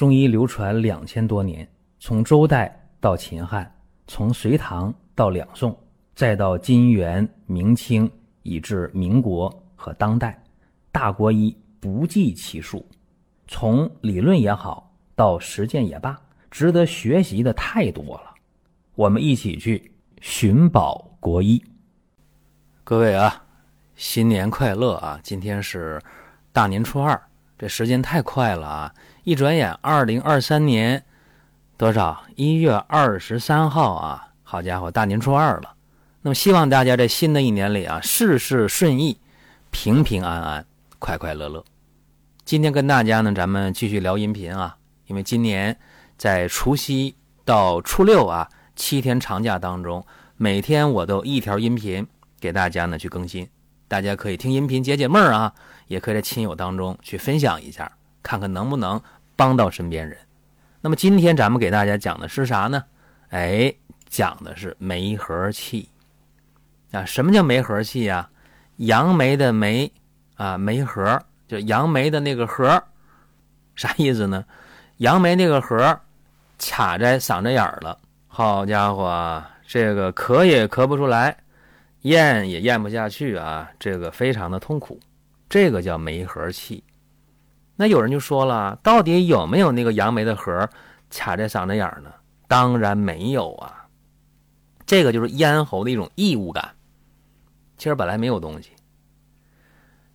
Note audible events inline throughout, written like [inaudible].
中医流传两千多年，从周代到秦汉，从隋唐到两宋，再到金元明清，以至民国和当代，大国医不计其数。从理论也好，到实践也罢，值得学习的太多了。我们一起去寻宝国医。各位啊，新年快乐啊！今天是大年初二，这时间太快了啊！一转眼，二零二三年多少？一月二十三号啊！好家伙，大年初二了。那么，希望大家在新的一年里啊，事事顺意，平平安安，快快乐乐。今天跟大家呢，咱们继续聊音频啊，因为今年在除夕到初六啊七天长假当中，每天我都一条音频给大家呢去更新，大家可以听音频解解闷儿啊，也可以在亲友当中去分享一下。看看能不能帮到身边人。那么今天咱们给大家讲的是啥呢？哎，讲的是梅核气啊。什么叫梅核气呀？杨梅的梅啊，梅核就杨梅的那个核，啥意思呢？杨梅那个核卡在嗓子眼儿了，好家伙，这个咳也咳不出来，咽也咽不下去啊，这个非常的痛苦，这个叫梅核气。那有人就说了，到底有没有那个杨梅的核卡在嗓子眼儿呢？当然没有啊，这个就是咽喉的一种异物感。其实本来没有东西，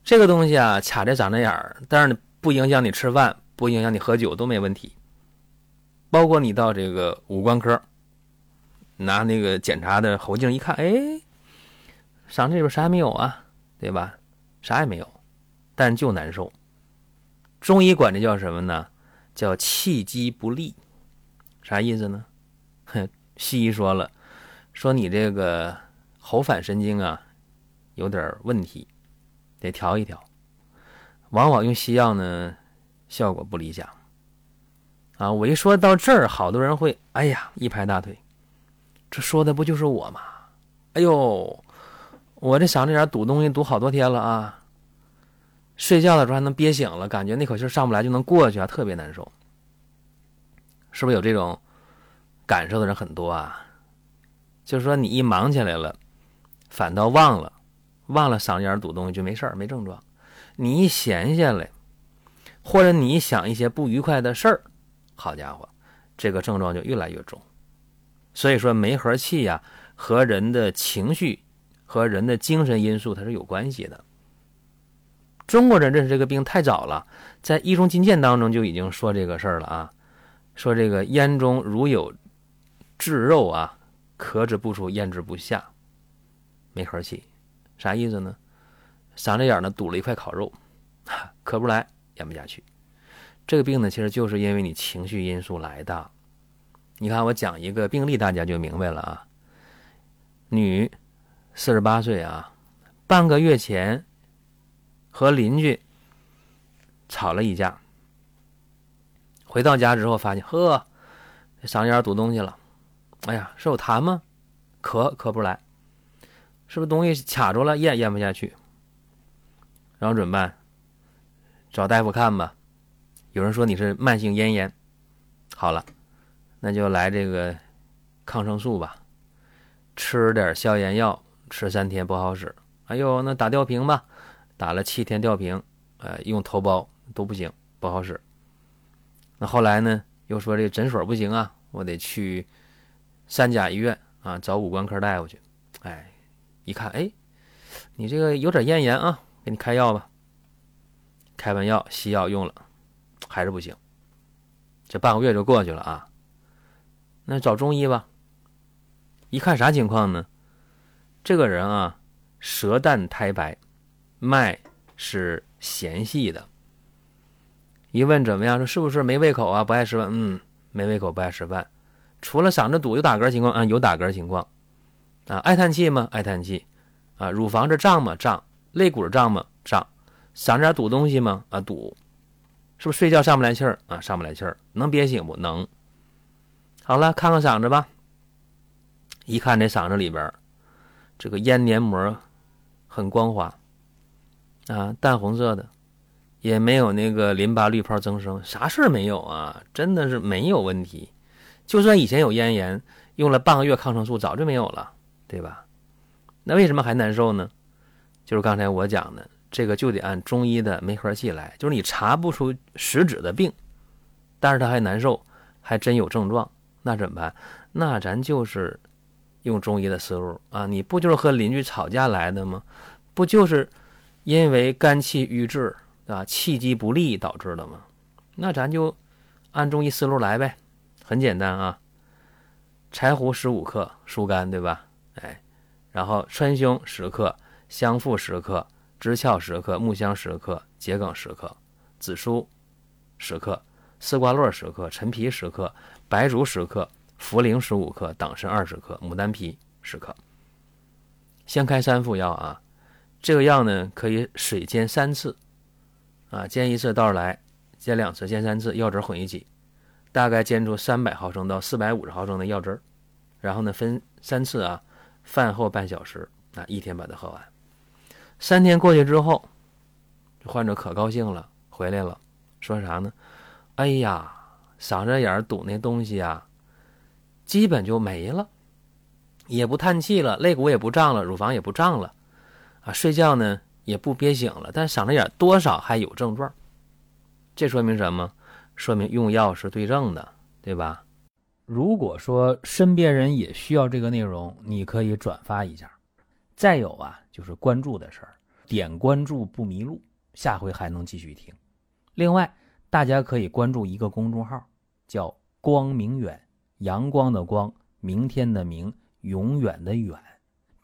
这个东西啊卡在嗓子眼儿，但是不影响你吃饭，不影响你喝酒都没问题。包括你到这个五官科拿那个检查的喉镜一看，哎，嗓子里边啥也没有啊，对吧？啥也没有，但就难受。中医管这叫什么呢？叫气机不利，啥意思呢？哼，[laughs] 西医说了，说你这个喉返神经啊有点问题，得调一调。往往用西药呢，效果不理想。啊，我一说到这儿，好多人会哎呀一拍大腿，这说的不就是我吗？哎呦，我这嗓子眼堵东西堵好多天了啊！睡觉的时候还能憋醒了，感觉那口气上不来就能过去啊，特别难受。是不是有这种感受的人很多啊？就是说你一忙起来了，反倒忘了，忘了嗓子眼堵东西就没事没症状。你一闲下来，或者你想一些不愉快的事儿，好家伙，这个症状就越来越重。所以说，梅核气呀，和人的情绪和人的精神因素它是有关系的。中国人认识这个病太早了，在《医中金鉴》当中就已经说这个事儿了啊，说这个咽中如有炙肉啊，咳之不出，咽之不下，没核气，啥意思呢？嗓子眼呢堵了一块烤肉，[laughs] 咳不出来，咽不下去。这个病呢，其实就是因为你情绪因素来的。你看我讲一个病例，大家就明白了啊。女，四十八岁啊，半个月前。和邻居吵了一架，回到家之后发现，呵，嗓子眼堵东西了。哎呀，是有痰吗？咳咳不来，是不是东西卡住了，咽咽不下去？然后怎么办？找大夫看吧。有人说你是慢性咽炎，好了，那就来这个抗生素吧，吃点消炎药，吃三天不好使。哎呦，那打吊瓶吧。打了七天吊瓶，呃，用头孢都不行，不好使。那后来呢，又说这个诊所不行啊，我得去三甲医院啊，找五官科大夫去。哎，一看，哎，你这个有点咽炎啊，给你开药吧。开完药，西药用了，还是不行。这半个月就过去了啊。那找中医吧。一看啥情况呢？这个人啊，舌淡苔白。脉是弦细的，一问怎么样？说是不是没胃口啊？不爱吃饭？嗯，没胃口，不爱吃饭。除了嗓子堵有打嗝情况啊，有打嗝情况啊。爱叹气吗？爱叹气啊。乳房这胀吗？胀。肋骨胀吗？胀。嗓子眼堵东西吗？啊，堵。是不是睡觉上不来气儿啊？上不来气儿。能憋醒不能？好了，看看嗓子吧。一看这嗓子里边，这个咽黏膜很光滑。啊，淡红色的，也没有那个淋巴滤泡增生，啥事儿没有啊，真的是没有问题。就算以前有咽炎，用了半个月抗生素，早就没有了，对吧？那为什么还难受呢？就是刚才我讲的，这个就得按中医的梅核气来，就是你查不出实质的病，但是他还难受，还真有症状，那怎么办？那咱就是用中医的思路啊，你不就是和邻居吵架来的吗？不就是因为肝气郁滞啊，气机不利导致的嘛？那咱就按中医思路来呗。很简单啊，柴胡十五克疏肝，对吧？哎，然后川芎十克，香附十克，知壳十克，木香十克，桔梗十克，紫苏十克，丝瓜络十克，陈皮十克，白术十克，茯苓十五克，党参二十克，牡丹皮十克。先开三副药啊，这个药呢可以水煎三次，啊，煎一次倒出来，煎两次，煎三次，药汁混一起。大概煎出三百毫升到四百五十毫升的药汁儿，然后呢分三次啊，饭后半小时啊，一天把它喝完。三天过去之后，患者可高兴了，回来了，说啥呢？哎呀，嗓子眼堵那东西啊，基本就没了，也不叹气了，肋骨也不胀了，乳房也不胀了，啊，睡觉呢也不憋醒了，但嗓子眼多少还有症状，这说明什么？说明用药是对症的，对吧？如果说身边人也需要这个内容，你可以转发一下。再有啊，就是关注的事儿，点关注不迷路，下回还能继续听。另外，大家可以关注一个公众号，叫“光明远”，阳光的光，明天的明，永远的远。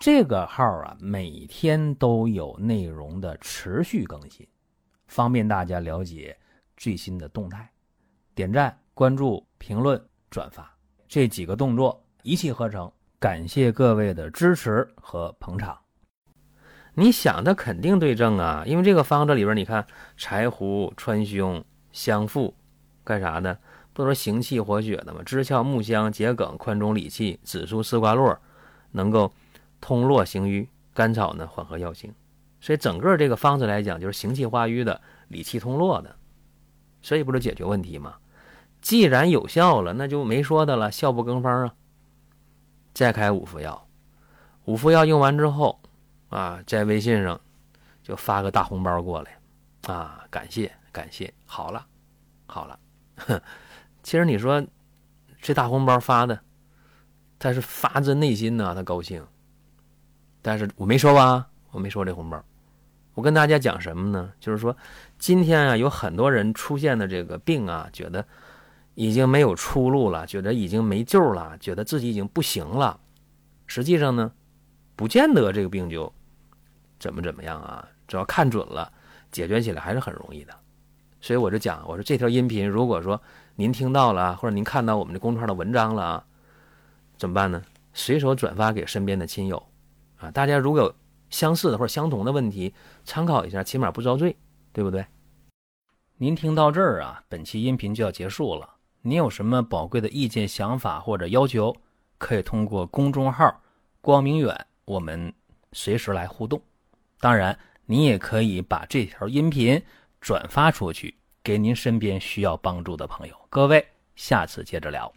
这个号啊，每天都有内容的持续更新，方便大家了解最新的动态。点赞、关注、评论、转发这几个动作一气呵成，感谢各位的支持和捧场。你想的肯定对症啊，因为这个方子里边，你看柴胡、川芎、香附，干啥的？不都是行气活血的吗？知壳、木香、桔梗宽中理气，紫苏、丝瓜络能够通络行瘀，甘草呢缓和药性。所以整个这个方子来讲，就是行气化瘀的、理气通络的。所以不是解决问题吗？既然有效了，那就没说的了，效不更方啊。再开五副药，五副药用完之后，啊，在微信上就发个大红包过来，啊，感谢感谢，好了好了。哼 [laughs] 其实你说这大红包发的，他是发自内心呐，他高兴。但是我没说吧，我没说这红包。我跟大家讲什么呢？就是说，今天啊，有很多人出现的这个病啊，觉得已经没有出路了，觉得已经没救了，觉得自己已经不行了。实际上呢，不见得这个病就怎么怎么样啊。只要看准了，解决起来还是很容易的。所以我就讲，我说这条音频，如果说您听到了，或者您看到我们的公众号的文章了啊，怎么办呢？随手转发给身边的亲友啊。大家如果有。相似的或者相同的问题，参考一下，起码不遭罪，对不对？您听到这儿啊，本期音频就要结束了。您有什么宝贵的意见、想法或者要求，可以通过公众号“光明远”，我们随时来互动。当然，您也可以把这条音频转发出去，给您身边需要帮助的朋友。各位，下次接着聊。